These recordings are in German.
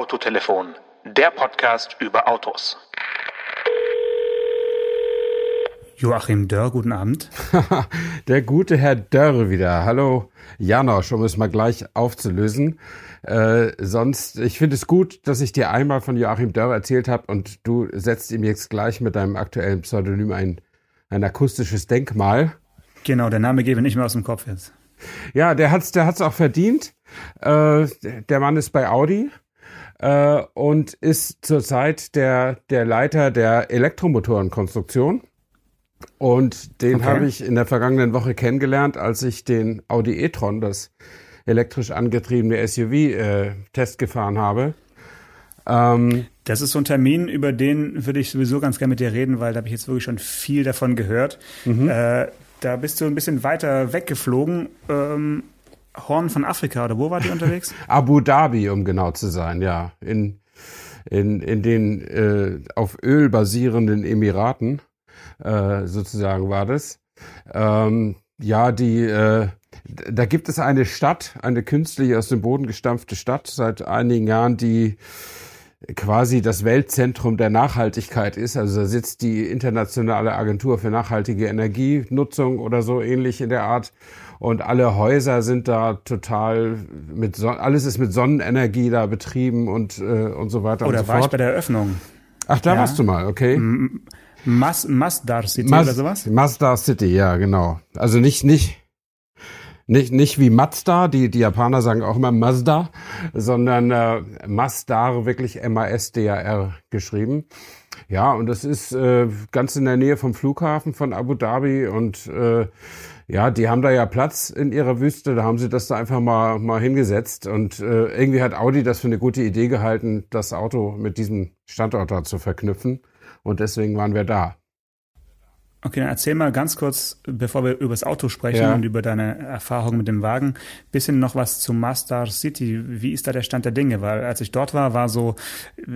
Autotelefon, der Podcast über Autos. Joachim Dörr, guten Abend. Der gute Herr Dörr wieder. Hallo Janosch, um es mal gleich aufzulösen. Äh, sonst, ich finde es gut, dass ich dir einmal von Joachim Dörr erzählt habe und du setzt ihm jetzt gleich mit deinem aktuellen Pseudonym ein, ein akustisches Denkmal. Genau, der Name gebe nicht mehr aus dem Kopf jetzt. Ja, der hat's, der hat's auch verdient. Äh, der Mann ist bei Audi äh, und ist zurzeit der, der Leiter der Elektromotorenkonstruktion. Und den okay. habe ich in der vergangenen Woche kennengelernt, als ich den Audi e-tron, das elektrisch angetriebene SUV, äh, Test gefahren habe. Ähm, das ist so ein Termin, über den würde ich sowieso ganz gerne mit dir reden, weil da habe ich jetzt wirklich schon viel davon gehört. Mhm. Äh, da bist du ein bisschen weiter weggeflogen. Ähm, Horn von Afrika, oder wo war die unterwegs? Abu Dhabi, um genau zu sein, ja. In, in, in den äh, auf Öl basierenden Emiraten äh, sozusagen war das. Ähm, ja, die, äh, da gibt es eine Stadt, eine künstlich aus dem Boden gestampfte Stadt seit einigen Jahren, die quasi das Weltzentrum der Nachhaltigkeit ist. Also da sitzt die internationale Agentur für nachhaltige Energienutzung oder so ähnlich in der Art. Und alle Häuser sind da total mit Son alles ist mit Sonnenenergie da betrieben und äh, und so weiter. Oder und so war fort. ich bei der Eröffnung? Ach, da ja. warst du mal, okay. Mas Masdar City Mas oder sowas? Masdar City, ja, genau. Also nicht, nicht, nicht, nicht wie Mazda, die, die Japaner sagen auch immer Mazda, sondern äh, Masdar, wirklich M-A-S-D-A-R geschrieben. Ja, und das ist äh, ganz in der Nähe vom Flughafen von Abu Dhabi und äh, ja, die haben da ja Platz in ihrer Wüste, da haben sie das da einfach mal, mal hingesetzt und äh, irgendwie hat Audi das für eine gute Idee gehalten, das Auto mit diesem Standort da zu verknüpfen und deswegen waren wir da. Okay, dann erzähl mal ganz kurz, bevor wir über das Auto sprechen ja. und über deine Erfahrung mit dem Wagen, bisschen noch was zu Mastar City. Wie ist da der Stand der Dinge? Weil als ich dort war, war so,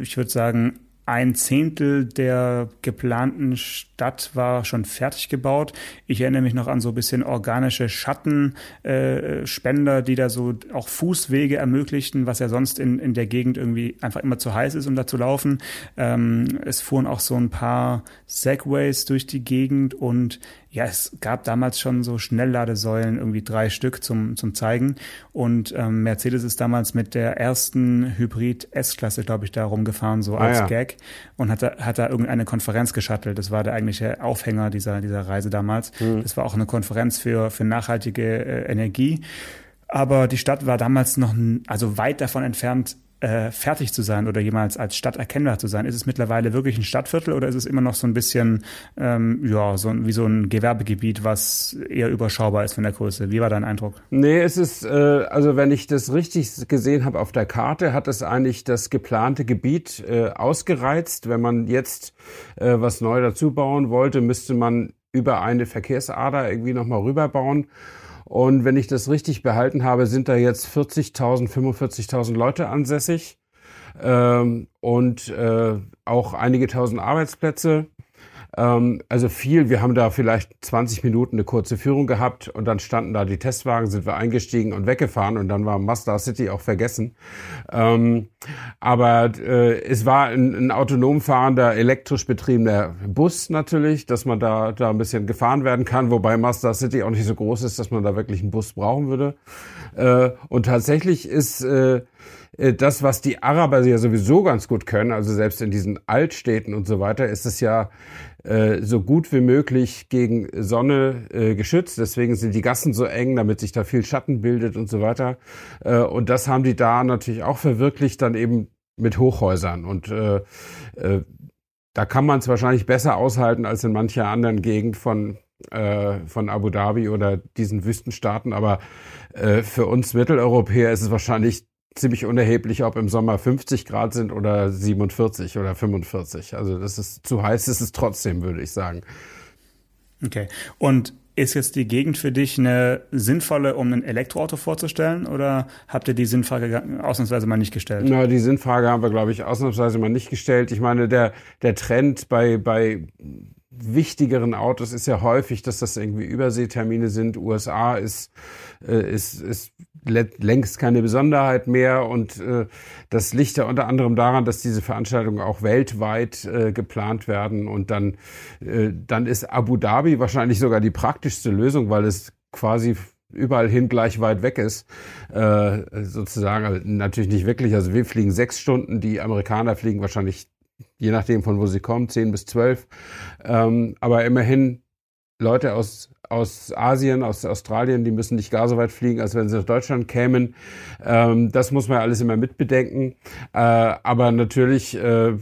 ich würde sagen, ein Zehntel der geplanten Stadt war schon fertig gebaut. Ich erinnere mich noch an so ein bisschen organische Schattenspender, äh, die da so auch Fußwege ermöglichten, was ja sonst in, in der Gegend irgendwie einfach immer zu heiß ist, um da zu laufen. Ähm, es fuhren auch so ein paar Segways durch die Gegend und ja, es gab damals schon so Schnellladesäulen, irgendwie drei Stück zum, zum Zeigen. Und ähm, Mercedes ist damals mit der ersten Hybrid S-Klasse, glaube ich, da rumgefahren, so ah, als ja. Gag. Und hat da, hat da irgendeine Konferenz geschattelt. Das war der eigentliche Aufhänger dieser, dieser Reise damals. Mhm. Das war auch eine Konferenz für, für nachhaltige äh, Energie. Aber die Stadt war damals noch also weit davon entfernt, äh, fertig zu sein oder jemals als Stadt erkennbar zu sein? Ist es mittlerweile wirklich ein Stadtviertel oder ist es immer noch so ein bisschen ähm, ja so wie so ein Gewerbegebiet, was eher überschaubar ist von der Größe? Wie war dein Eindruck? Nee, es ist äh, also wenn ich das richtig gesehen habe auf der Karte, hat es eigentlich das geplante Gebiet äh, ausgereizt. Wenn man jetzt äh, was neu dazu bauen wollte, müsste man über eine Verkehrsader irgendwie nochmal rüberbauen. Und wenn ich das richtig behalten habe, sind da jetzt 40.000, 45.000 Leute ansässig ähm, und äh, auch einige tausend Arbeitsplätze. Ähm, also viel, wir haben da vielleicht 20 Minuten eine kurze Führung gehabt und dann standen da die Testwagen, sind wir eingestiegen und weggefahren und dann war Mazda City auch vergessen. Ähm, aber äh, es war ein, ein autonom fahrender, elektrisch betriebener Bus natürlich, dass man da, da ein bisschen gefahren werden kann, wobei Mazda City auch nicht so groß ist, dass man da wirklich einen Bus brauchen würde. Äh, und tatsächlich ist äh, das, was die Araber ja sowieso ganz gut können, also selbst in diesen Altstädten und so weiter, ist es ja so gut wie möglich gegen Sonne äh, geschützt. Deswegen sind die Gassen so eng, damit sich da viel Schatten bildet und so weiter. Äh, und das haben die da natürlich auch verwirklicht, dann eben mit Hochhäusern. Und äh, äh, da kann man es wahrscheinlich besser aushalten als in mancher anderen Gegend von äh, von Abu Dhabi oder diesen Wüstenstaaten. Aber äh, für uns Mitteleuropäer ist es wahrscheinlich ziemlich unerheblich, ob im Sommer 50 Grad sind oder 47 oder 45. Also das ist zu heiß, ist es trotzdem, würde ich sagen. Okay. Und ist jetzt die Gegend für dich eine sinnvolle, um ein Elektroauto vorzustellen oder habt ihr die Sinnfrage ausnahmsweise mal nicht gestellt? Na, die Sinnfrage haben wir, glaube ich, ausnahmsweise mal nicht gestellt. Ich meine, der, der Trend bei, bei wichtigeren Autos ist ja häufig, dass das irgendwie Überseetermine sind. USA ist, äh, ist, ist längst keine Besonderheit mehr. Und äh, das liegt ja unter anderem daran, dass diese Veranstaltungen auch weltweit äh, geplant werden. Und dann, äh, dann ist Abu Dhabi wahrscheinlich sogar die praktischste Lösung, weil es quasi überall hin gleich weit weg ist, äh, sozusagen, also natürlich nicht wirklich, also wir fliegen sechs Stunden, die Amerikaner fliegen wahrscheinlich je nachdem von wo sie kommen, zehn bis zwölf. Ähm, aber immerhin Leute aus, aus Asien, aus Australien, die müssen nicht gar so weit fliegen, als wenn sie nach Deutschland kämen. Ähm, das muss man alles immer mitbedenken. Äh, aber natürlich, äh,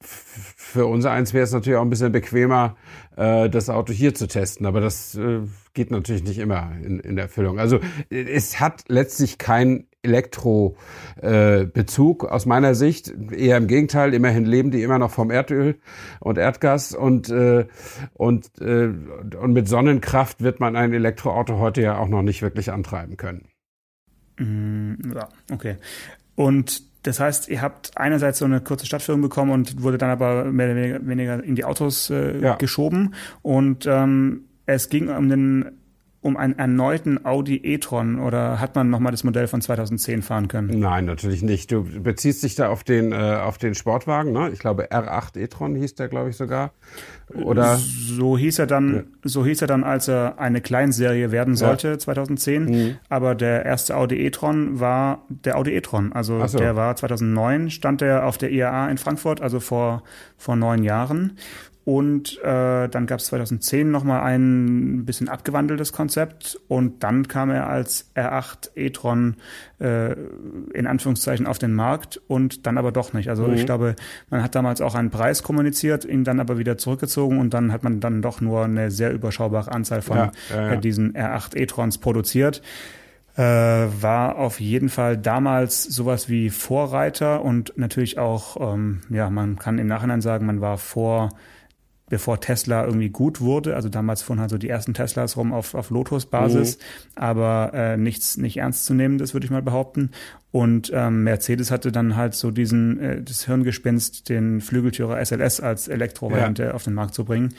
für unser eins wäre es natürlich auch ein bisschen bequemer, äh, das Auto hier zu testen. Aber das äh, geht natürlich nicht immer in, in Erfüllung. Also es hat letztlich kein Elektrobezug äh, aus meiner Sicht. Eher im Gegenteil, immerhin leben die immer noch vom Erdöl und Erdgas und, äh, und, äh, und mit Sonnenkraft wird man ein Elektroauto heute ja auch noch nicht wirklich antreiben können. Mm, ja, okay. Und das heißt, ihr habt einerseits so eine kurze Stadtführung bekommen und wurde dann aber mehr oder weniger in die Autos äh, ja. geschoben. Und ähm, es ging um den um einen erneuten Audi e-tron oder hat man nochmal das Modell von 2010 fahren können? Nein, natürlich nicht. Du beziehst dich da auf den, äh, auf den Sportwagen, ne? Ich glaube R8 e-tron hieß der, glaube ich, sogar. Oder? So hieß er dann, ja. so hieß er dann, als er eine Kleinserie werden sollte, ja. 2010. Mhm. Aber der erste Audi e-tron war der Audi e-tron. Also so. der war 2009, stand der auf der IAA in Frankfurt, also vor, vor neun Jahren. Und äh, dann gab es 2010 nochmal ein bisschen abgewandeltes Konzept und dann kam er als R8 e-tron äh, in Anführungszeichen auf den Markt und dann aber doch nicht. Also mhm. ich glaube, man hat damals auch einen Preis kommuniziert, ihn dann aber wieder zurückgezogen und dann hat man dann doch nur eine sehr überschaubare Anzahl von ja, ja, ja. diesen R8 e-trons produziert. Äh, war auf jeden Fall damals sowas wie Vorreiter und natürlich auch, ähm, ja, man kann im Nachhinein sagen, man war vor bevor Tesla irgendwie gut wurde. Also damals fuhren halt so die ersten Teslas rum auf, auf Lotus-Basis, mhm. aber äh, nichts nicht ernst zu nehmen, das würde ich mal behaupten. Und ähm, Mercedes hatte dann halt so diesen äh, das Hirngespinst, den Flügeltürer SLS als Elektrovariante ja. auf den Markt zu bringen.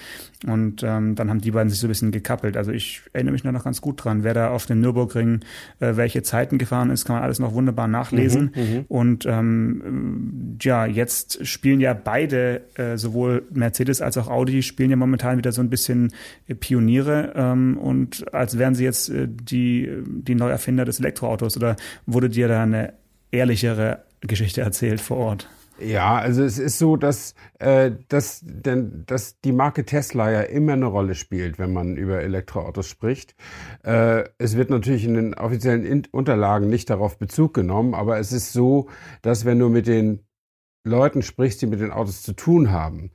Und ähm, dann haben die beiden sich so ein bisschen gekappelt. Also ich erinnere mich da noch ganz gut dran. Wer da auf dem Nürburgring äh, welche Zeiten gefahren ist, kann man alles noch wunderbar nachlesen. Mhm, mhm. Und ähm, ja, jetzt spielen ja beide, äh, sowohl Mercedes als auch Audi, spielen ja momentan wieder so ein bisschen äh, Pioniere ähm, und als wären sie jetzt äh, die, die Neuerfinder des Elektroautos. Oder wurde dir da eine ehrlichere Geschichte erzählt vor Ort. Ja, also es ist so, dass, äh, dass, denn, dass die Marke Tesla ja immer eine Rolle spielt, wenn man über Elektroautos spricht. Äh, es wird natürlich in den offiziellen Unterlagen nicht darauf Bezug genommen, aber es ist so, dass wenn du mit den Leuten sprichst, die mit den Autos zu tun haben,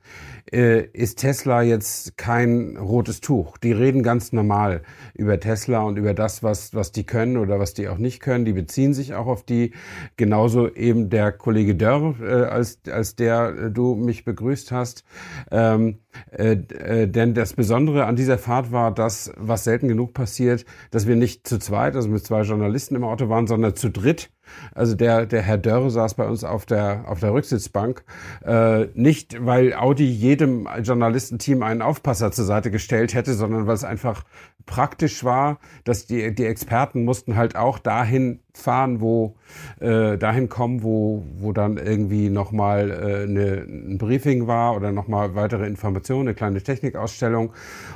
äh, ist Tesla jetzt kein rotes Tuch. Die reden ganz normal über Tesla und über das, was, was die können oder was die auch nicht können. Die beziehen sich auch auf die. Genauso eben der Kollege Dörr, äh, als, als der äh, du mich begrüßt hast. Ähm, äh, äh, denn das Besondere an dieser Fahrt war das, was selten genug passiert, dass wir nicht zu zweit, also mit zwei Journalisten im Auto waren, sondern zu dritt also der, der Herr Dörr saß bei uns auf der, auf der Rücksitzbank. Äh, nicht, weil Audi jedem Journalistenteam einen Aufpasser zur Seite gestellt hätte, sondern weil es einfach praktisch war, dass die, die Experten mussten halt auch dahin fahren, wo äh, dahin kommen, wo, wo dann irgendwie nochmal äh, eine, ein Briefing war oder nochmal weitere Informationen, eine kleine Technikausstellung.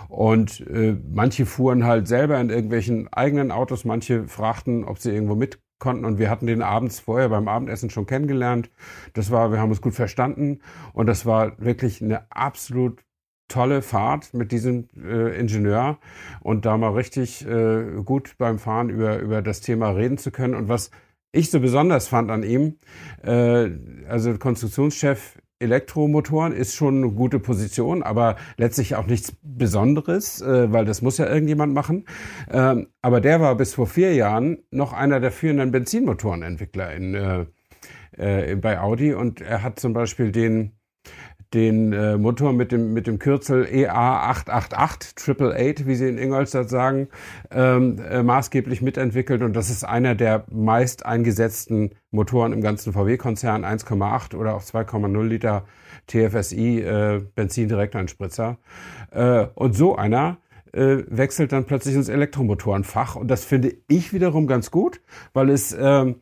Und äh, manche fuhren halt selber in irgendwelchen eigenen Autos, manche fragten, ob sie irgendwo mit konnten und wir hatten den abends vorher beim Abendessen schon kennengelernt. Das war, wir haben uns gut verstanden und das war wirklich eine absolut tolle Fahrt mit diesem äh, Ingenieur und da mal richtig äh, gut beim Fahren über, über das Thema reden zu können. Und was ich so besonders fand an ihm, äh, also Konstruktionschef Elektromotoren ist schon eine gute Position, aber letztlich auch nichts Besonderes, äh, weil das muss ja irgendjemand machen. Ähm, aber der war bis vor vier Jahren noch einer der führenden Benzinmotorenentwickler in, äh, äh, bei Audi und er hat zum Beispiel den den äh, Motor mit dem, mit dem Kürzel EA888, Triple Eight, wie sie in Ingolstadt sagen, ähm, äh, maßgeblich mitentwickelt. Und das ist einer der meist eingesetzten Motoren im ganzen VW-Konzern, 1,8 oder auch 2,0 Liter TFSI äh, Benzin-Direkteinspritzer. Äh, und so einer äh, wechselt dann plötzlich ins Elektromotorenfach. Und das finde ich wiederum ganz gut, weil es ähm,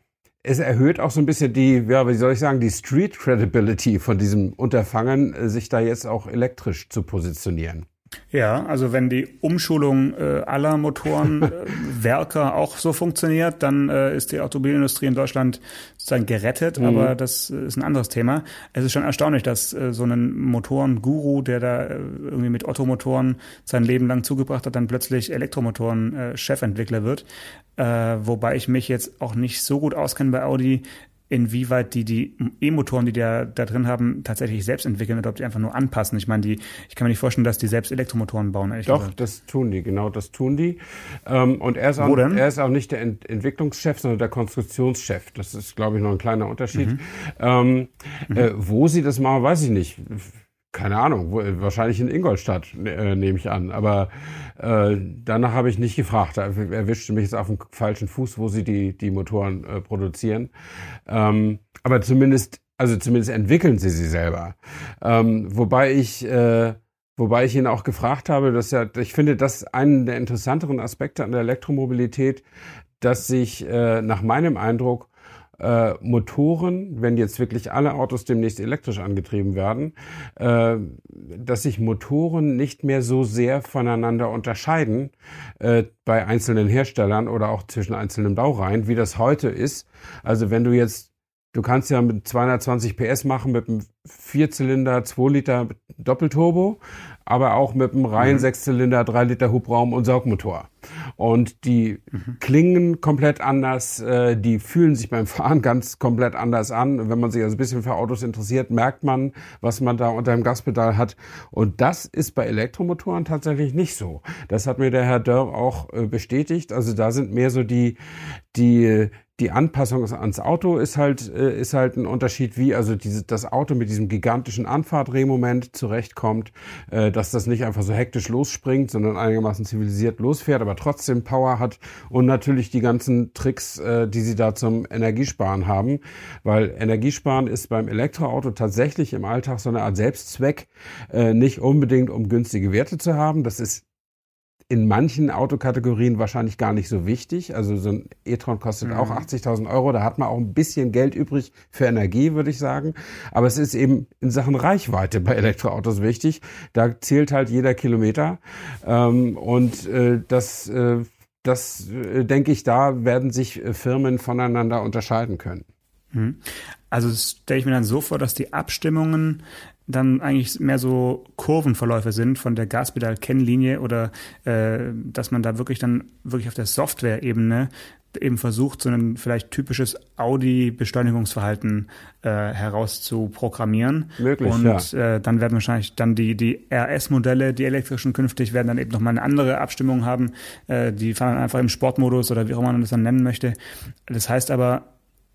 es erhöht auch so ein bisschen die, ja, wie soll ich sagen, die Street Credibility von diesem Unterfangen, äh, sich da jetzt auch elektrisch zu positionieren. Ja, also wenn die Umschulung äh, aller Motorenwerker äh, auch so funktioniert, dann äh, ist die Automobilindustrie in Deutschland sozusagen gerettet, mhm. aber das ist ein anderes Thema. Es ist schon erstaunlich, dass äh, so ein Motorenguru, der da äh, irgendwie mit Ottomotoren sein Leben lang zugebracht hat, dann plötzlich Elektromotoren-Chefentwickler äh, wird. Äh, wobei ich mich jetzt auch nicht so gut auskenne bei Audi, inwieweit die die E-Motoren, die da, da drin haben, tatsächlich selbst entwickeln oder ob die einfach nur anpassen. Ich meine, die, ich kann mir nicht vorstellen, dass die selbst Elektromotoren bauen. Doch, gesagt. das tun die, genau, das tun die. Ähm, und er ist, auch, er ist auch nicht der Ent Entwicklungschef, sondern der Konstruktionschef. Das ist, glaube ich, noch ein kleiner Unterschied. Mhm. Ähm, mhm. Äh, wo sie das machen, weiß ich nicht keine Ahnung, wahrscheinlich in Ingolstadt, äh, nehme ich an. Aber äh, danach habe ich nicht gefragt. Da erwischte mich jetzt auf dem falschen Fuß, wo sie die, die Motoren äh, produzieren. Ähm, aber zumindest, also zumindest entwickeln sie sie selber. Ähm, wobei ich, äh, wobei ich ihn auch gefragt habe, dass ja, ich finde, das einen der interessanteren Aspekte an der Elektromobilität, dass sich äh, nach meinem Eindruck äh, Motoren, wenn jetzt wirklich alle Autos demnächst elektrisch angetrieben werden, äh, dass sich Motoren nicht mehr so sehr voneinander unterscheiden äh, bei einzelnen Herstellern oder auch zwischen einzelnen Baureihen, wie das heute ist. Also wenn du jetzt Du kannst ja mit 220 PS machen mit einem Vierzylinder, 2 Liter Doppelturbo, aber auch mit einem reinen mhm. Sechszylinder, 3 Liter Hubraum und Saugmotor. Und die mhm. klingen komplett anders, äh, die fühlen sich beim Fahren ganz komplett anders an. Wenn man sich also ein bisschen für Autos interessiert, merkt man, was man da unter dem Gaspedal hat. Und das ist bei Elektromotoren tatsächlich nicht so. Das hat mir der Herr Dörr auch äh, bestätigt. Also da sind mehr so die, die, die Anpassung ans Auto ist halt, äh, ist halt ein Unterschied, wie also diese, das Auto mit diesem gigantischen Anfahrtdrehmoment zurechtkommt, äh, dass das nicht einfach so hektisch losspringt, sondern einigermaßen zivilisiert losfährt, aber trotzdem Power hat und natürlich die ganzen Tricks, äh, die sie da zum Energiesparen haben, weil Energiesparen ist beim Elektroauto tatsächlich im Alltag so eine Art Selbstzweck, nicht unbedingt um günstige Werte zu haben. Das ist in manchen Autokategorien wahrscheinlich gar nicht so wichtig. Also so ein e-tron kostet mhm. auch 80.000 Euro. Da hat man auch ein bisschen Geld übrig für Energie, würde ich sagen. Aber es ist eben in Sachen Reichweite bei Elektroautos wichtig. Da zählt halt jeder Kilometer. Ähm, und äh, das, äh, das äh, denke ich, da werden sich äh, Firmen voneinander unterscheiden können. Mhm. Also stelle ich mir dann so vor, dass die Abstimmungen dann eigentlich mehr so Kurvenverläufe sind von der Gaspedal-Kennlinie oder äh, dass man da wirklich dann wirklich auf der Software-Ebene eben versucht, so ein vielleicht typisches Audi-Beschleunigungsverhalten äh, herauszuprogrammieren. Möglich, Und ja. äh, dann werden wahrscheinlich dann die, die RS-Modelle, die elektrischen künftig, werden dann eben nochmal eine andere Abstimmung haben. Äh, die fahren dann einfach im Sportmodus oder wie auch immer man das dann nennen möchte. Das heißt aber,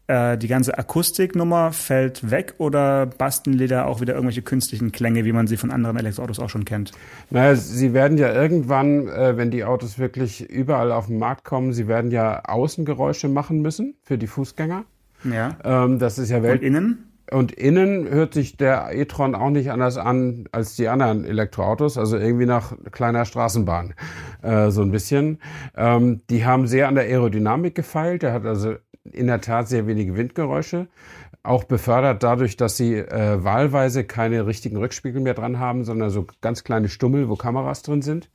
äh, die ganze Akustiknummer fällt weg oder basteln die da auch wieder irgendwelche künstlichen Klänge, wie man sie von anderen Elektroautos auch schon kennt? Naja, sie werden ja irgendwann, äh, wenn die Autos wirklich überall auf den Markt kommen, sie werden ja Außengeräusche machen müssen für die Fußgänger. Ja. Ähm, das ist ja Welt. Und innen? Und innen hört sich der e-tron auch nicht anders an als die anderen Elektroautos, also irgendwie nach kleiner Straßenbahn, äh, so ein bisschen. Ähm, die haben sehr an der Aerodynamik gefeilt. Der hat also in der Tat sehr wenige Windgeräusche. Auch befördert dadurch, dass sie äh, wahlweise keine richtigen Rückspiegel mehr dran haben, sondern so ganz kleine Stummel, wo Kameras drin sind.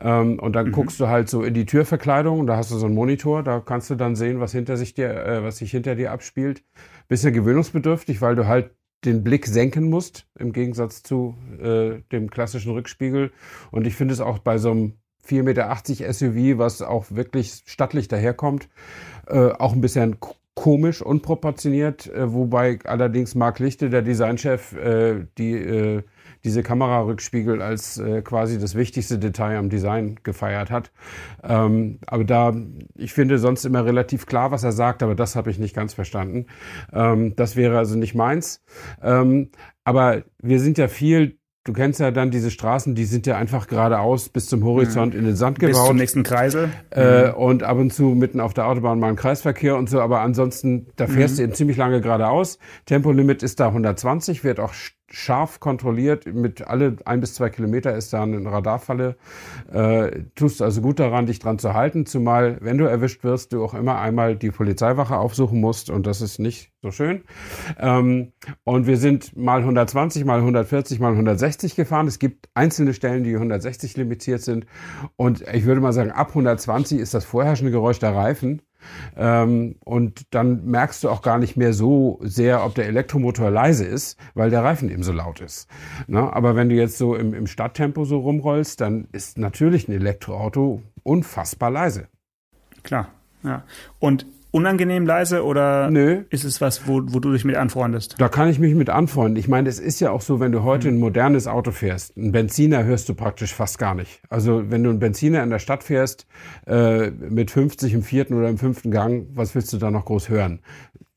Ähm, und dann mhm. guckst du halt so in die Türverkleidung, da hast du so einen Monitor, da kannst du dann sehen, was hinter sich dir, äh, was sich hinter dir abspielt. Bisschen gewöhnungsbedürftig, weil du halt den Blick senken musst, im Gegensatz zu äh, dem klassischen Rückspiegel. Und ich finde es auch bei so einem 4,80 Meter SUV, was auch wirklich stattlich daherkommt, äh, auch ein bisschen komisch, unproportioniert, äh, wobei allerdings Marc Lichte, der Designchef, äh, die, äh, diese Kamerarückspiegel als äh, quasi das wichtigste Detail am Design gefeiert hat. Ähm, aber da, ich finde sonst immer relativ klar, was er sagt, aber das habe ich nicht ganz verstanden. Ähm, das wäre also nicht meins. Ähm, aber wir sind ja viel du kennst ja dann diese Straßen, die sind ja einfach geradeaus bis zum Horizont mhm. in den Sand gebaut. Bis zum nächsten Kreisel. Äh, mhm. Und ab und zu mitten auf der Autobahn mal ein Kreisverkehr und so, aber ansonsten, da fährst mhm. du eben ziemlich lange geradeaus. Tempolimit ist da 120, wird auch scharf kontrolliert. Mit alle ein bis zwei Kilometer ist da eine Radarfalle. Äh, tust also gut daran, dich dran zu halten, zumal, wenn du erwischt wirst, du auch immer einmal die Polizeiwache aufsuchen musst und das ist nicht so schön. Ähm, und wir sind mal 120, mal 140, mal 160 gefahren. Es gibt einzelne Stellen, die 160 limitiert sind. Und ich würde mal sagen, ab 120 ist das vorherrschende Geräusch der Reifen. Ähm, und dann merkst du auch gar nicht mehr so sehr, ob der Elektromotor leise ist, weil der Reifen eben so laut ist. Ne? Aber wenn du jetzt so im, im Stadttempo so rumrollst, dann ist natürlich ein Elektroauto unfassbar leise. Klar, ja. Und unangenehm leise oder Nö. ist es was, wo, wo du dich mit anfreundest? Da kann ich mich mit anfreunden. Ich meine, es ist ja auch so, wenn du heute ein modernes Auto fährst, ein Benziner hörst du praktisch fast gar nicht. Also wenn du einen Benziner in der Stadt fährst, äh, mit 50 im vierten oder im fünften Gang, was willst du da noch groß hören?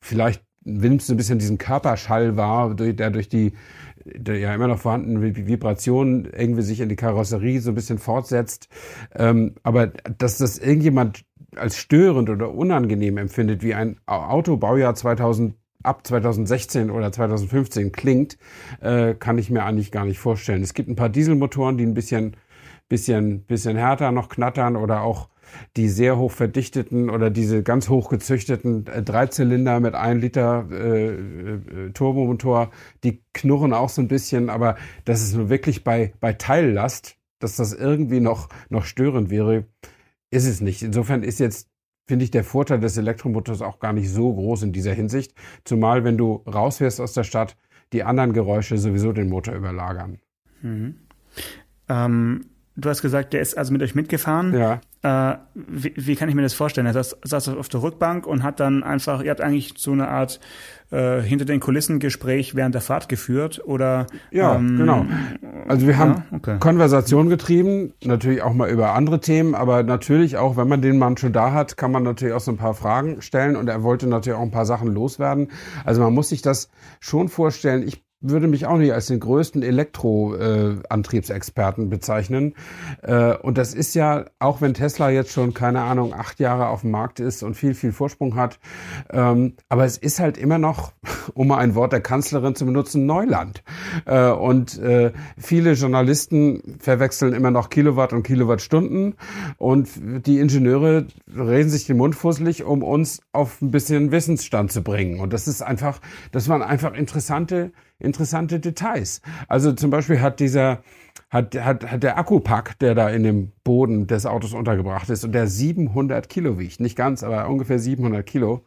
Vielleicht nimmst du ein bisschen diesen Körperschall wahr, der durch die der ja immer noch vorhandene Vibrationen irgendwie sich in die Karosserie so ein bisschen fortsetzt. Ähm, aber dass das irgendjemand als störend oder unangenehm empfindet, wie ein Autobaujahr 2000 ab 2016 oder 2015 klingt, äh, kann ich mir eigentlich gar nicht vorstellen. Es gibt ein paar Dieselmotoren, die ein bisschen, bisschen, bisschen härter noch knattern oder auch die sehr hoch verdichteten oder diese ganz hoch gezüchteten äh, Dreizylinder mit 1 Liter äh, äh, Turbomotor, die knurren auch so ein bisschen, aber das ist nur wirklich bei, bei Teillast, dass das irgendwie noch, noch störend wäre, ist es nicht. Insofern ist jetzt, finde ich, der Vorteil des Elektromotors auch gar nicht so groß in dieser Hinsicht. Zumal, wenn du rausfährst aus der Stadt, die anderen Geräusche sowieso den Motor überlagern. Mhm. Ähm, du hast gesagt, der ist also mit euch mitgefahren. Ja. Äh, wie, wie, kann ich mir das vorstellen? Er saß, saß auf der Rückbank und hat dann einfach, ihr habt eigentlich so eine Art äh, hinter den Kulissen Gespräch während der Fahrt geführt oder? Ja, ähm, genau. Also wir haben ja, okay. Konversation getrieben, natürlich auch mal über andere Themen, aber natürlich auch, wenn man den Mann schon da hat, kann man natürlich auch so ein paar Fragen stellen und er wollte natürlich auch ein paar Sachen loswerden. Also man muss sich das schon vorstellen. Ich würde mich auch nicht als den größten Elektroantriebsexperten äh, bezeichnen. Äh, und das ist ja, auch wenn Tesla jetzt schon, keine Ahnung, acht Jahre auf dem Markt ist und viel, viel Vorsprung hat, ähm, aber es ist halt immer noch, um mal ein Wort der Kanzlerin zu benutzen, Neuland. Äh, und äh, viele Journalisten verwechseln immer noch Kilowatt und Kilowattstunden und die Ingenieure reden sich den Mund fusselig, um uns auf ein bisschen Wissensstand zu bringen. Und das ist einfach, das waren einfach interessante interessante Details. Also zum Beispiel hat dieser, hat, hat, hat der Akkupack, der da in dem Boden des Autos untergebracht ist und der 700 Kilo wiegt, nicht ganz, aber ungefähr 700 Kilo,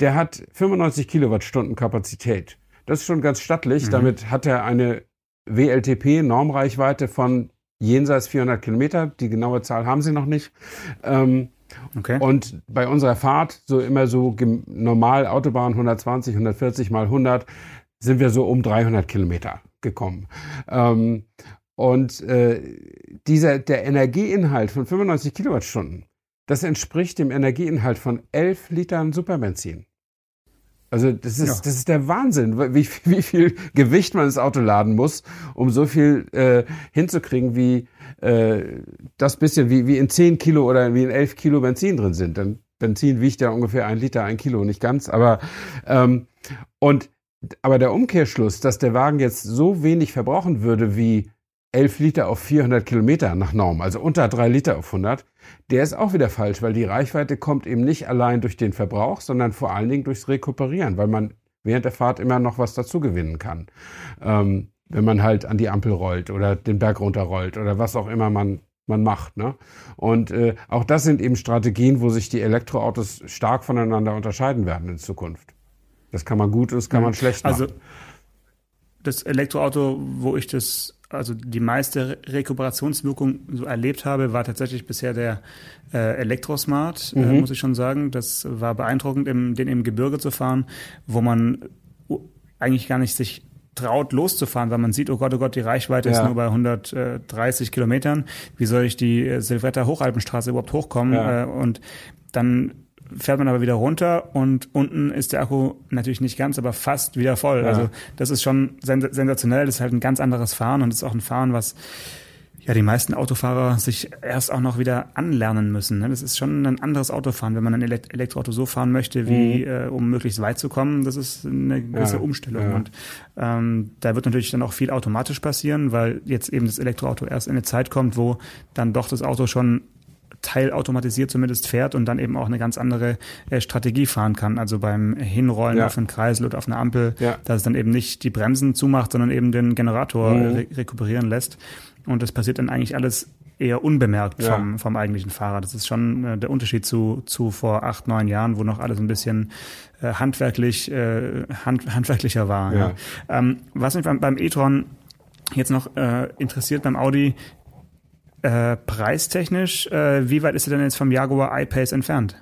der hat 95 Kilowattstunden Kapazität. Das ist schon ganz stattlich. Mhm. Damit hat er eine WLTP-Normreichweite von jenseits 400 Kilometer. Die genaue Zahl haben sie noch nicht. Ähm, Okay. Und bei unserer Fahrt, so immer so normal Autobahn 120, 140 mal 100, sind wir so um 300 Kilometer gekommen. Ähm, und äh, dieser, der Energieinhalt von 95 Kilowattstunden, das entspricht dem Energieinhalt von 11 Litern Superbenzin. Also das ist, ja. das ist der Wahnsinn, wie, wie viel Gewicht man ins Auto laden muss, um so viel äh, hinzukriegen, wie äh, das bisschen, wie, wie in 10 Kilo oder wie in 11 Kilo Benzin drin sind. Denn Benzin wiegt ja ungefähr ein Liter, ein Kilo, nicht ganz. Aber ähm, und aber der Umkehrschluss, dass der Wagen jetzt so wenig verbrauchen würde wie 11 Liter auf 400 Kilometer nach Norm, also unter 3 Liter auf 100, der ist auch wieder falsch, weil die Reichweite kommt eben nicht allein durch den Verbrauch, sondern vor allen Dingen durchs Rekuperieren, weil man während der Fahrt immer noch was dazu gewinnen kann. Ähm, wenn man halt an die Ampel rollt oder den Berg runterrollt oder was auch immer man, man macht. Ne? Und äh, auch das sind eben Strategien, wo sich die Elektroautos stark voneinander unterscheiden werden in Zukunft. Das kann man gut und das kann man schlecht also, machen. Also das Elektroauto, wo ich das, also die meiste Rekuperationswirkung so erlebt habe, war tatsächlich bisher der äh, Elektrosmart, äh, mhm. äh, muss ich schon sagen. Das war beeindruckend, im, den im Gebirge zu fahren, wo man eigentlich gar nicht sich traut loszufahren, weil man sieht, oh Gott, oh Gott, die Reichweite ja. ist nur bei 130 Kilometern. Wie soll ich die äh, Silvetter Hochalpenstraße überhaupt hochkommen? Ja. Äh, und dann fährt man aber wieder runter und unten ist der Akku natürlich nicht ganz, aber fast wieder voll. Ja. Also das ist schon sensationell. Das ist halt ein ganz anderes Fahren und es ist auch ein Fahren, was ja die meisten Autofahrer sich erst auch noch wieder anlernen müssen. Ne? Das ist schon ein anderes Autofahren, wenn man ein Elektroauto so fahren möchte, wie mhm. äh, um möglichst weit zu kommen. Das ist eine gewisse ja, Umstellung. Ja. Und ähm, da wird natürlich dann auch viel automatisch passieren, weil jetzt eben das Elektroauto erst in eine Zeit kommt, wo dann doch das Auto schon teilautomatisiert zumindest fährt und dann eben auch eine ganz andere äh, Strategie fahren kann. Also beim Hinrollen ja. auf einen Kreisel oder auf eine Ampel, ja. dass es dann eben nicht die Bremsen zumacht, sondern eben den Generator mhm. re rekuperieren lässt. Und das passiert dann eigentlich alles eher unbemerkt ja. vom, vom eigentlichen Fahrer. Das ist schon äh, der Unterschied zu, zu vor acht, neun Jahren, wo noch alles ein bisschen äh, handwerklich, äh, hand, handwerklicher war. Ja. ja. Ähm, was mich beim, beim e-tron jetzt noch äh, interessiert beim Audi, äh, preistechnisch, äh, wie weit ist er denn jetzt vom Jaguar I-Pace entfernt?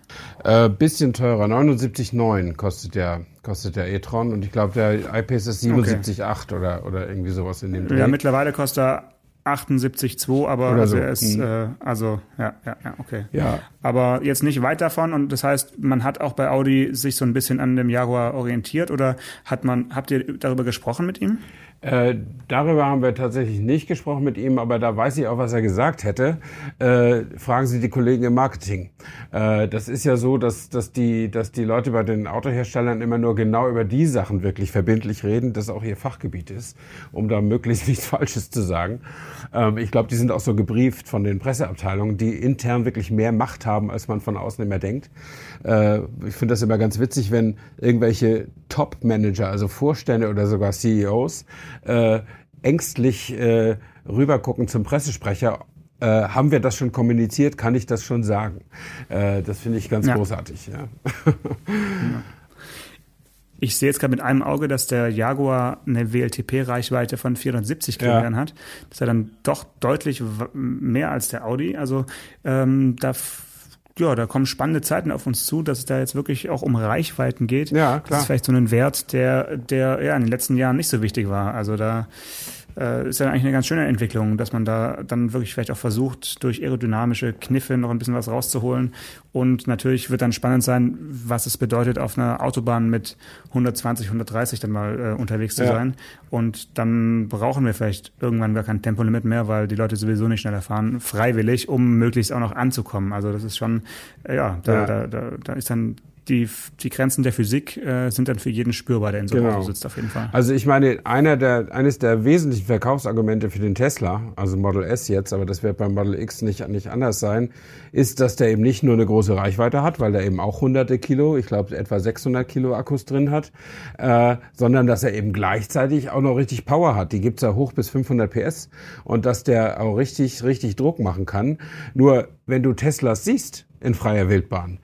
Äh, bisschen teurer, 79,9 kostet der kostet der e-tron und ich glaube der I-Pace ist 77,8 okay. oder oder irgendwie sowas in dem Dreh. Ja, mittlerweile kostet er 78,2, aber also so. er ist, mhm. äh, also ja, ja, ja, okay. Ja. Aber jetzt nicht weit davon und das heißt, man hat auch bei Audi sich so ein bisschen an dem Jaguar orientiert oder hat man, habt ihr darüber gesprochen mit ihm? Äh, darüber haben wir tatsächlich nicht gesprochen mit ihm, aber da weiß ich auch, was er gesagt hätte. Äh, fragen Sie die Kollegen im Marketing. Äh, das ist ja so, dass, dass, die, dass die Leute bei den Autoherstellern immer nur genau über die Sachen wirklich verbindlich reden, das auch ihr Fachgebiet ist, um da möglichst nichts Falsches zu sagen. Ähm, ich glaube, die sind auch so gebrieft von den Presseabteilungen, die intern wirklich mehr Macht haben, als man von außen immer denkt. Äh, ich finde das immer ganz witzig, wenn irgendwelche Top-Manager, also Vorstände oder sogar CEOs, äh, ängstlich rübergucken zum Pressesprecher. Äh, haben wir das schon kommuniziert? Kann ich das schon sagen? Äh, das finde ich ganz ja. großartig. Ja. ja. Ich sehe jetzt gerade mit einem Auge, dass der Jaguar eine WLTP-Reichweite von 470 Kilometern ja. hat. Das ist ja dann doch deutlich mehr als der Audi. Also ähm, da ja, da kommen spannende Zeiten auf uns zu, dass es da jetzt wirklich auch um Reichweiten geht. Ja, klar. Das ist vielleicht so ein Wert, der, der ja in den letzten Jahren nicht so wichtig war. Also da äh, ist ja eigentlich eine ganz schöne Entwicklung, dass man da dann wirklich vielleicht auch versucht, durch aerodynamische Kniffe noch ein bisschen was rauszuholen. Und natürlich wird dann spannend sein, was es bedeutet, auf einer Autobahn mit 120, 130 dann mal äh, unterwegs zu ja. sein. Und dann brauchen wir vielleicht irgendwann gar kein Tempolimit mehr, weil die Leute sowieso nicht schneller fahren, freiwillig, um möglichst auch noch anzukommen. Also das ist schon, äh, ja, da, ja. Da, da, da ist dann die, die Grenzen der Physik äh, sind dann für jeden spürbar, der in so einem genau. Auto sitzt auf jeden Fall. Also ich meine, einer der, eines der wesentlichen Verkaufsargumente für den Tesla, also Model S jetzt, aber das wird beim Model X nicht, nicht anders sein, ist, dass der eben nicht nur eine große Reichweite hat, weil der eben auch hunderte Kilo, ich glaube etwa 600 Kilo Akkus drin hat, äh, sondern dass er eben gleichzeitig auch noch richtig Power hat. Die gibt's ja hoch bis 500 PS und dass der auch richtig, richtig Druck machen kann. Nur wenn du Teslas siehst in freier Wildbahn,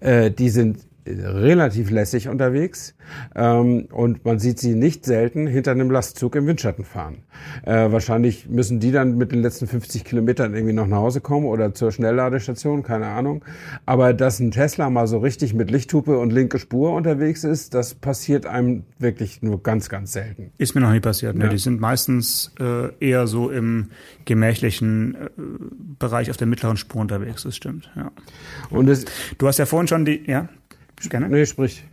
äh, die sind relativ lässig unterwegs ähm, und man sieht sie nicht selten hinter einem Lastzug im Windschatten fahren. Äh, wahrscheinlich müssen die dann mit den letzten 50 Kilometern irgendwie noch nach Hause kommen oder zur Schnellladestation, keine Ahnung. Aber dass ein Tesla mal so richtig mit Lichthupe und linke Spur unterwegs ist, das passiert einem wirklich nur ganz, ganz selten. Ist mir noch nie passiert. Ne? Ja. Die sind meistens äh, eher so im gemächlichen äh, Bereich auf der mittleren Spur unterwegs. Das stimmt. Ja. Und es, du hast ja vorhin schon die, ja. Gerne. Nee, sprich.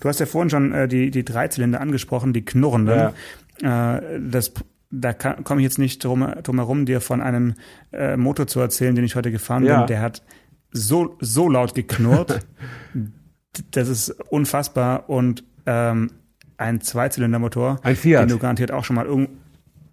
Du hast ja vorhin schon äh, die, die Dreizylinder angesprochen, die knurrenden. Ja. Äh, das, da komme ich jetzt nicht drum, drum herum, dir von einem äh, Motor zu erzählen, den ich heute gefahren ja. bin. Der hat so, so laut geknurrt. das ist unfassbar. Und ähm, ein Zweizylindermotor, ein Fiat. den du garantiert auch schon mal irgendwo,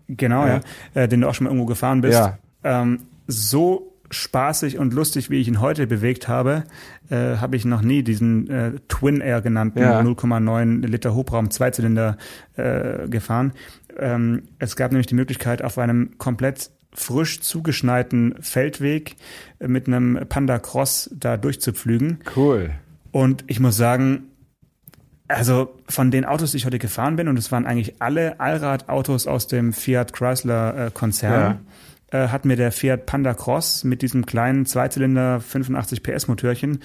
genau, ja, ja äh, den du auch schon mal irgendwo gefahren bist. Ja. Ähm, so spaßig und lustig, wie ich ihn heute bewegt habe, äh, habe ich noch nie diesen äh, Twin Air genannten ja. 0,9 Liter Hubraum Zweizylinder äh, gefahren. Ähm, es gab nämlich die Möglichkeit, auf einem komplett frisch zugeschneiten Feldweg äh, mit einem Panda Cross da durchzupflügen. Cool. Und ich muss sagen, also von den Autos, die ich heute gefahren bin, und es waren eigentlich alle Allradautos aus dem Fiat Chrysler äh, Konzern. Ja äh, hat mir der Fiat Panda Cross mit diesem kleinen Zweizylinder 85 PS Motörchen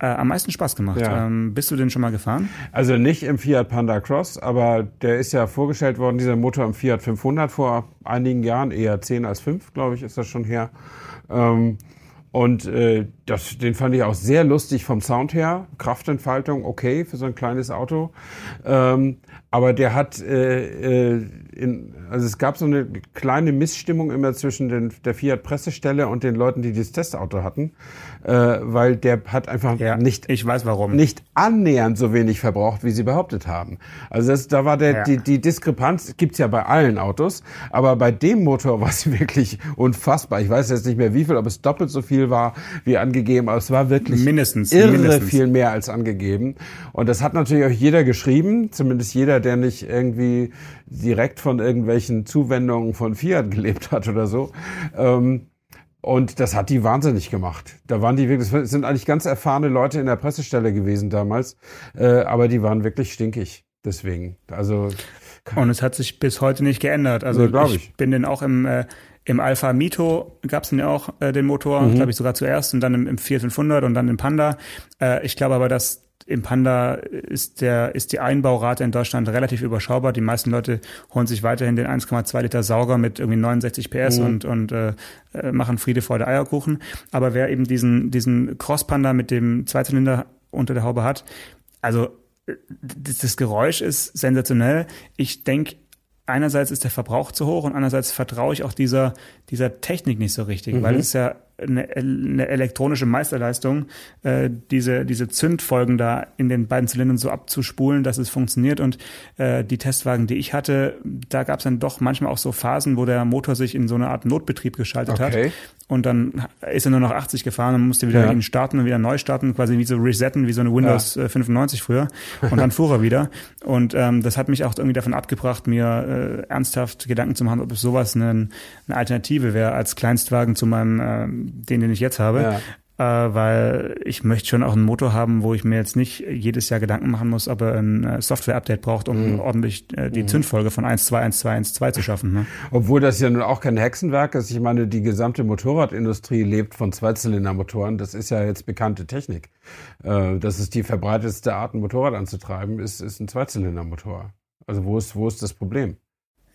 äh, am meisten Spaß gemacht. Ja. Ähm, bist du den schon mal gefahren? Also nicht im Fiat Panda Cross, aber der ist ja vorgestellt worden, dieser Motor im Fiat 500 vor einigen Jahren, eher 10 als 5, glaube ich, ist das schon her. Ähm, und äh, das, den fand ich auch sehr lustig vom Sound her. Kraftentfaltung, okay für so ein kleines Auto. Ähm, aber der hat, äh, äh, in, also es gab so eine kleine Missstimmung immer zwischen den, der Fiat-Pressestelle und den Leuten, die dieses Testauto hatten, äh, weil der hat einfach Ja, nicht ich weiß warum. nicht annähernd so wenig verbraucht, wie sie behauptet haben. Also das, da war der, Ja. die, die Diskrepanz, gibt's ja bei allen Autos, aber bei dem Motor war es wirklich unfassbar. Ich weiß jetzt nicht mehr wie viel, ob es doppelt so viel war wie angegeben, aber es war wirklich Mindestens, irre mindestens. viel mehr als angegeben. Und das hat natürlich auch jeder geschrieben, zumindest jeder, der nicht irgendwie direkt von irgendwelchen Zuwendungen von Fiat gelebt hat oder so. Ähm, und das hat die wahnsinnig gemacht. Da waren die wirklich, das sind eigentlich ganz erfahrene Leute in der Pressestelle gewesen damals, äh, aber die waren wirklich stinkig. Deswegen, also Und es hat sich bis heute nicht geändert. Also Nee, ich, ich. bin den auch im, äh, im Alpha Mito gab es ja auch, äh, den Motor, Mhm. glaube ich sogar zuerst und dann im, im Fiat 500 und dann im Panda. Äh, ich glaube aber, dass im Panda ist der ist die Einbaurate in Deutschland relativ überschaubar. Die meisten Leute holen sich weiterhin den 1,2 Liter Sauger mit irgendwie 69 PS Mhm. und und äh, machen Friede, Freude, Eierkuchen. Aber wer eben diesen diesen Cross Panda mit dem Zweizylinder unter der Haube hat, also äh, das, das Geräusch ist sensationell. Ich denke, einerseits ist der Verbrauch zu hoch und andererseits vertraue ich auch dieser, dieser Technik nicht so richtig, weil es ist ja eine, eine elektronische Meisterleistung, äh, diese, diese Zündfolgen da in den beiden Zylindern so abzuspulen, dass es funktioniert. Und äh, die Testwagen, die ich hatte, da gab es dann doch manchmal auch so Phasen, wo der Motor sich in so eine Art Notbetrieb geschaltet Okay. hat. Und dann ist er nur noch 80 gefahren und musste wieder Ja. ihn starten und wieder neu starten, quasi wie so resetten, wie so eine Windows äh, 95 früher. Und dann fuhr er wieder. Und ähm, das hat mich auch irgendwie davon abgebracht, mir äh, ernsthaft Gedanken zu machen, ob es sowas eine, eine Alternative wäre als Kleinstwagen zu meinem, ähm, den, den ich jetzt habe. Ja. Äh, weil ich möchte schon auch einen Motor haben, wo ich mir jetzt nicht jedes Jahr Gedanken machen muss, ob er ein äh, Software-Update braucht, um ordentlich äh, die Zündfolge von 1.2.1.2.1.2 zu schaffen. Ne? Obwohl das ja nun auch kein Hexenwerk ist. Ich meine, die gesamte Motorradindustrie lebt von Zweizylindermotoren. Das ist ja jetzt bekannte Technik. Äh, Das ist die verbreitetste Art, ein Motorrad anzutreiben, ist, ist ein Zweizylindermotor. Also wo ist, wo ist das Problem?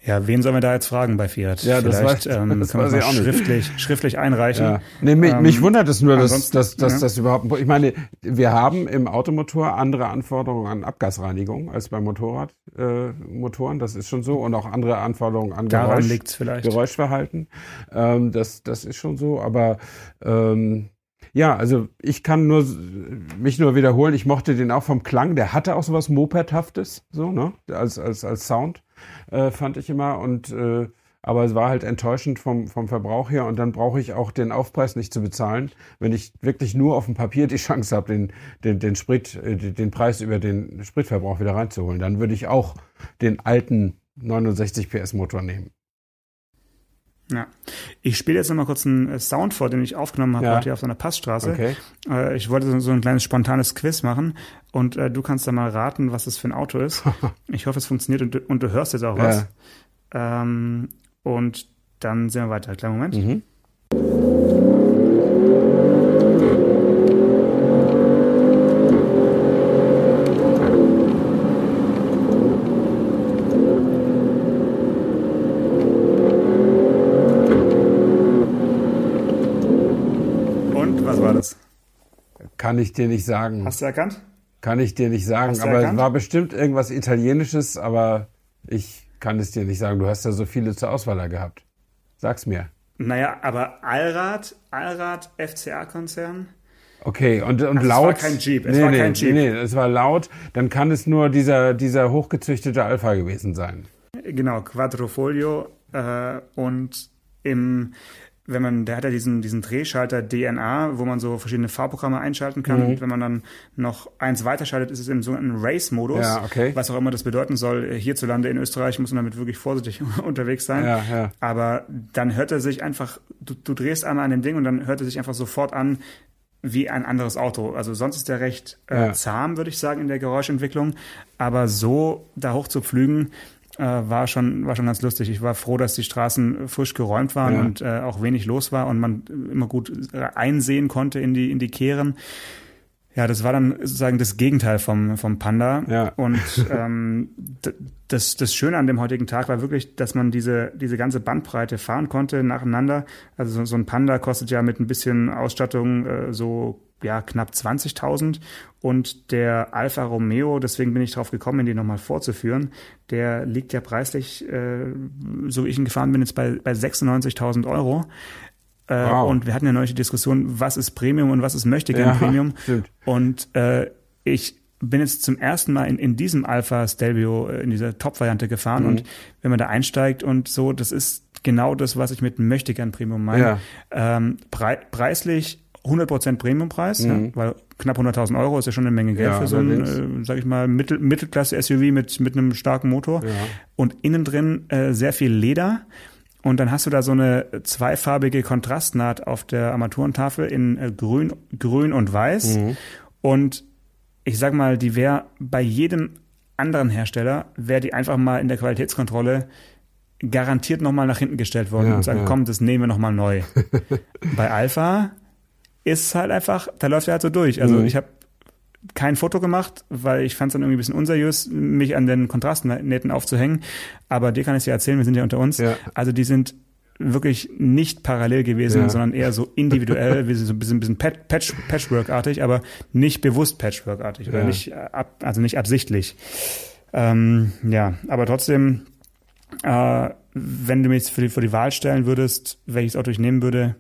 Ja, wen sollen wir da jetzt fragen bei Fiat? Ja, das Vielleicht weiß- ähm, das es ich mal auch schriftlich, schriftlich einreichen. Ja. Nee, mich, Ähm, mich wundert es nur, dass, dass, dass ja. das überhaupt. Ich meine, wir haben im Automotor andere Anforderungen an Abgasreinigung als bei Motorradmotoren. Äh, das ist schon so. Und auch andere Anforderungen an Daran Geräusch, vielleicht. Geräuschverhalten. Ähm, das, das ist schon so. Aber ähm, ja, also ich kann nur mich nur wiederholen. Ich mochte den auch vom Klang. Der hatte auch sowas Mopedhaftes, so ne, als als als Sound äh, fand ich immer und äh, aber es war halt enttäuschend vom, vom Verbrauch her und dann brauche ich auch den Aufpreis nicht zu bezahlen, wenn ich wirklich nur auf dem Papier die Chance habe, den, den, den Sprit, äh, den Preis über den Spritverbrauch wieder reinzuholen. Dann würde ich auch den alten 69 PS Motor nehmen. Ja. Ich spiele jetzt noch mal kurz einen äh, Sound vor, den ich aufgenommen habe Ja. heute auf so einer Passstraße. Okay. Äh, ich wollte so- ein kleines spontanes Quiz machen und äh, du kannst da mal raten, was das für ein Auto ist. ich hoffe, es funktioniert und, du- und du hörst jetzt auch was. Ähm, und dann sehen wir weiter. Kleinen Moment. Mhm. Und was war das? Kann ich dir nicht sagen. Hast du erkannt? Kann ich dir nicht sagen. Aber es war bestimmt irgendwas Italienisches, aber ich kann es dir nicht sagen. Du hast ja so viele zur Auswahl da gehabt. Sag's mir. Naja, aber Allrad, Allrad, FCA-Konzern. Okay, und, und Also es laut. war kein Jeep, es nee, war nee, kein Jeep. Nee, es war laut. Dann kann es nur dieser, dieser hochgezüchtete Alpha gewesen sein. Genau, Quadrofolio äh, und im wenn man, der hat ja diesen, diesen Drehschalter DNA, wo man so verschiedene Fahrprogramme einschalten kann. Mhm. Und wenn man dann noch eins weiterschaltet, ist es im sogenannten Race-Modus. Ja, okay. Was auch immer das bedeuten soll. Hierzulande in Österreich muss man damit wirklich vorsichtig unterwegs sein. Ja, ja. Aber dann hört er sich einfach, du, du drehst einmal an dem Ding und dann hört er sich einfach sofort an wie ein anderes Auto. Also sonst ist der recht äh, Ja. zahm, würde ich sagen, in der Geräuschentwicklung. Aber so da hoch zu pflügen, äh, war schon war schon ganz lustig. Ich war froh, dass die Straßen frisch geräumt waren Ja. und äh, auch wenig los war und man immer gut äh, einsehen konnte in die in die Kehren. Ja, das war dann sozusagen das Gegenteil vom, vom Panda. Ja. Und ähm, das, das Schöne an dem heutigen Tag war wirklich, dass man diese, diese ganze Bandbreite fahren konnte nacheinander. Also so, so ein Panda kostet ja mit ein bisschen Ausstattung äh, so ja, knapp 20.000 und der Alfa Romeo, deswegen bin ich drauf gekommen, ihn den nochmal vorzuführen, der liegt ja preislich, äh, so wie ich ihn gefahren bin, jetzt bei, bei 96.000 Euro. Äh, wow. Und wir hatten ja neulich die Diskussion, was ist Premium und was ist Möchtegern ja, Premium. Stimmt. Und äh, ich bin jetzt zum ersten Mal in, in diesem Alpha Stelvio äh, in dieser Top-Variante gefahren mhm. und wenn man da einsteigt und so, das ist genau das, was ich mit Möchtegern Premium meine. Ja. Ähm, pre preislich 100% Premiumpreis, mhm. ja, weil knapp 100.000 Euro ist ja schon eine Menge Geld ja, für so ein, äh, sag ich mal, Mittel, Mittelklasse-SUV mit, mit einem starken Motor. Ja. Und innen drin äh, sehr viel Leder. Und dann hast du da so eine zweifarbige Kontrastnaht auf der Armaturentafel in äh, grün, grün und weiß. Mhm. Und ich sag mal, die wäre bei jedem anderen Hersteller, wäre die einfach mal in der Qualitätskontrolle garantiert nochmal nach hinten gestellt worden ja, und sagen, ja. komm, das nehmen wir nochmal neu. bei Alpha ist halt einfach, da läuft er halt so durch. Also mhm. ich habe kein Foto gemacht, weil ich fand es dann irgendwie ein bisschen unseriös, mich an den Kontrastnähten aufzuhängen. Aber dir kann ich ja erzählen, wir sind ja unter uns. Ja. Also die sind wirklich nicht parallel gewesen, ja. sondern eher so individuell, wie so ein bisschen, bisschen Patch, Patchwork-artig, aber nicht bewusst Patchwork-artig ja. oder nicht ab, also nicht absichtlich. Ähm, ja, aber trotzdem, äh, wenn du mich jetzt für die, für die Wahl stellen würdest, welches Auto ich nehmen würde,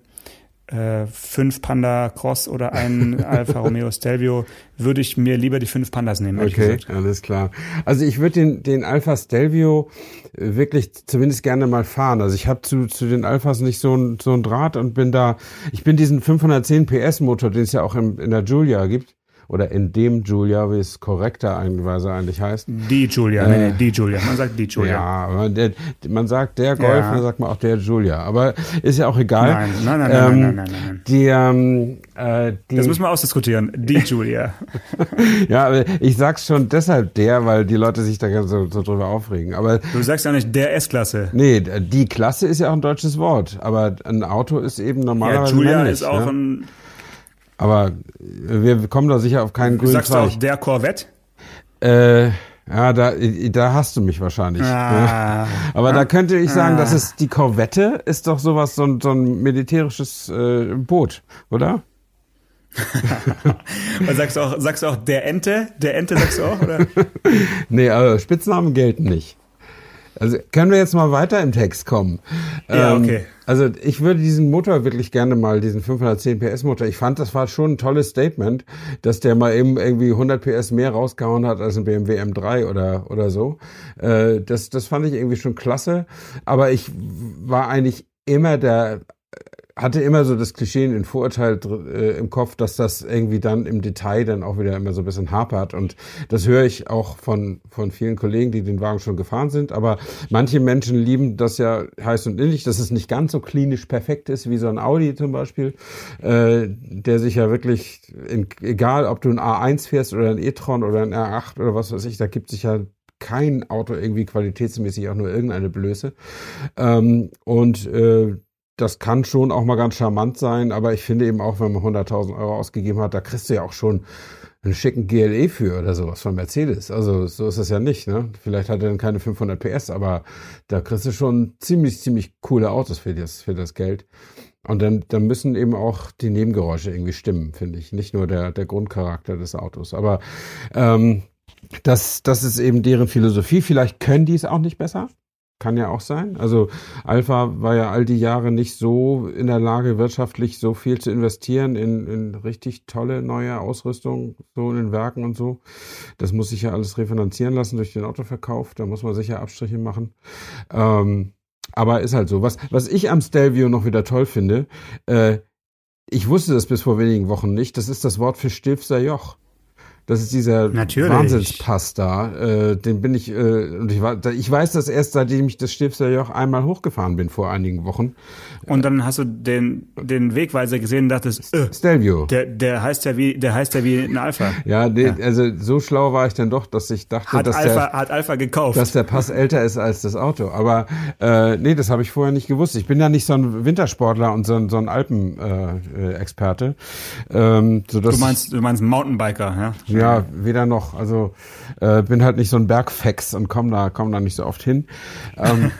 äh, fünf Panda Cross oder ein Alfa Romeo Stelvio, würde ich mir lieber die fünf Pandas nehmen. Okay, gesagt. alles klar. Also ich würde den, den Alfa Stelvio äh, wirklich zumindest gerne mal fahren. Also ich habe zu, zu den Alphas nicht so ein, so ein Draht und bin da, ich bin diesen 510 PS Motor, den es ja auch in, in der Giulia gibt, oder in dem Julia, wie es korrekter eigentlich heißt. Die Julia, äh, nee, die Julia. Man sagt die Julia. Ja, aber der, man sagt der Golf, ja. dann sagt man auch der Julia. Aber ist ja auch egal. Nein, nein, nein, ähm, nein, nein, nein, nein, Die, ähm, äh, die, das müssen wir ausdiskutieren. Die Julia. ja, aber ich sag's schon deshalb der, weil die Leute sich da so, so drüber aufregen. Aber du sagst ja nicht der S-Klasse. Nee, die Klasse ist ja auch ein deutsches Wort. Aber ein Auto ist eben normalerweise. Ja, Julia männlich, ist auch ne? ein aber wir kommen da sicher auf keinen grünen Sagst Zweig. du auch der Corvette? Äh, ja, da, da hast du mich wahrscheinlich. Ah. Aber ah. da könnte ich sagen, ah. das ist die Corvette ist doch sowas, so ein, so ein militärisches äh, Boot, oder? Und sagst du auch, sagst du auch der Ente? Der Ente sagst du auch, oder? nee, also Spitznamen gelten nicht. Also können wir jetzt mal weiter im Text kommen. Ja, ähm, okay. Also ich würde diesen Motor wirklich gerne mal, diesen 510 PS Motor, ich fand, das war schon ein tolles Statement, dass der mal eben irgendwie 100 PS mehr rausgehauen hat als ein BMW M3 oder, oder so. Äh, das, das fand ich irgendwie schon klasse. Aber ich war eigentlich immer der hatte immer so das Klischee, ein Vorurteil äh, im Kopf, dass das irgendwie dann im Detail dann auch wieder immer so ein bisschen hapert. Und das höre ich auch von, von vielen Kollegen, die den Wagen schon gefahren sind. Aber manche Menschen lieben das ja heiß und innig, dass es nicht ganz so klinisch perfekt ist wie so ein Audi zum Beispiel, äh, der sich ja wirklich, in, egal ob du ein A1 fährst oder ein e-tron oder ein R8 oder was weiß ich, da gibt sich ja kein Auto irgendwie qualitätsmäßig auch nur irgendeine Blöße. Ähm, und äh, das kann schon auch mal ganz charmant sein, aber ich finde eben auch, wenn man 100.000 Euro ausgegeben hat, da kriegst du ja auch schon einen schicken GLE für oder sowas von Mercedes. Also so ist es ja nicht. Ne? Vielleicht hat er dann keine 500 PS, aber da kriegst du schon ziemlich, ziemlich coole Autos für das, für das Geld. Und dann, dann müssen eben auch die Nebengeräusche irgendwie stimmen, finde ich. Nicht nur der, der Grundcharakter des Autos. Aber ähm, das, das ist eben deren Philosophie. Vielleicht können die es auch nicht besser. Kann ja auch sein. Also Alpha war ja all die Jahre nicht so in der Lage, wirtschaftlich so viel zu investieren in, in richtig tolle neue Ausrüstung, so in den Werken und so. Das muss sich ja alles refinanzieren lassen durch den Autoverkauf. Da muss man sicher Abstriche machen. Ähm, aber ist halt so. Was, was ich am Stelvio noch wieder toll finde, äh, ich wusste das bis vor wenigen Wochen nicht, das ist das Wort für Stilfser Joch. Das ist dieser Natürlich. Wahnsinnspass da. Äh, den bin ich, äh, und ich, war, ich weiß das erst, seitdem ich das Stilfser Joch einmal hochgefahren bin vor einigen Wochen. Und dann hast du den, den Wegweiser gesehen und dachtest, äh, Stelvio. der, der heißt ja wie, der heißt ja wie ein Alpha. Ja, nee, also so schlau war ich dann doch, dass ich dachte, Hat dass Alpha, der hat Alpha gekauft. dass der Pass älter ist als das Auto. Aber äh, nee, das habe ich vorher nicht gewusst. Ich bin ja nicht so ein Wintersportler und so ein, so ein Alpen-Experte. Äh, Experte. ähm, sodass du meinst, du meinst Mountainbiker, ja? Ja, weder noch. Also äh, bin halt nicht so ein Bergfex und komm da, komm da nicht so oft hin. Ähm,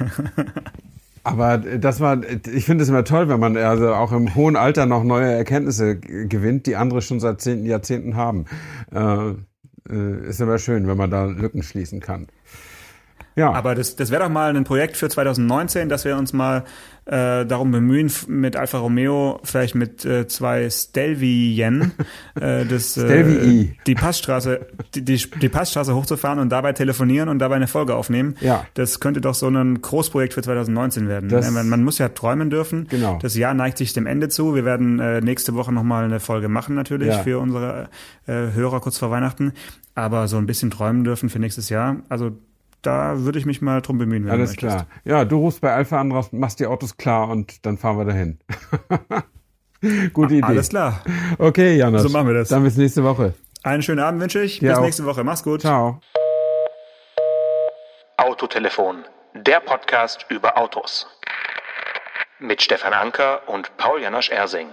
aber das war, ich finde es immer toll, wenn man also auch im hohen Alter noch neue Erkenntnisse gewinnt, die andere schon seit zehn Jahrzehnten haben. Äh, äh, ist immer schön, wenn man da Lücken schließen kann. Ja. Aber das, das wäre doch mal ein Projekt für 2019, dass wir uns mal äh, darum bemühen, mit Alfa Romeo vielleicht mit äh, zwei Stelvien äh, das, äh, die Passstraße die, die, die Passstraße hochzufahren und dabei telefonieren und dabei eine Folge aufnehmen. Ja. Das könnte doch so ein Großprojekt für 2019 werden. Das- man, man muss ja träumen dürfen. Genau. Das Jahr neigt sich dem Ende zu. Wir werden äh, nächste Woche nochmal eine Folge machen natürlich Ja. für unsere äh, Hörer kurz vor Weihnachten. Aber so ein bisschen träumen dürfen für nächstes Jahr. Also da würde ich mich mal drum bemühen. wenn du Alles möchtest. klar. Ja, du rufst bei Alpha an, machst die Autos klar und dann fahren wir dahin. Gute Idee. Alles klar. Okay, Janusz. So machen wir das. Dann bis nächste Woche. Einen schönen Abend wünsche ich. Dir Bis auch. nächste Woche. Mach's gut. Ciao. Autotelefon, der Podcast über Autos. Mit Stefan Anker und Paul Janosch Ersing.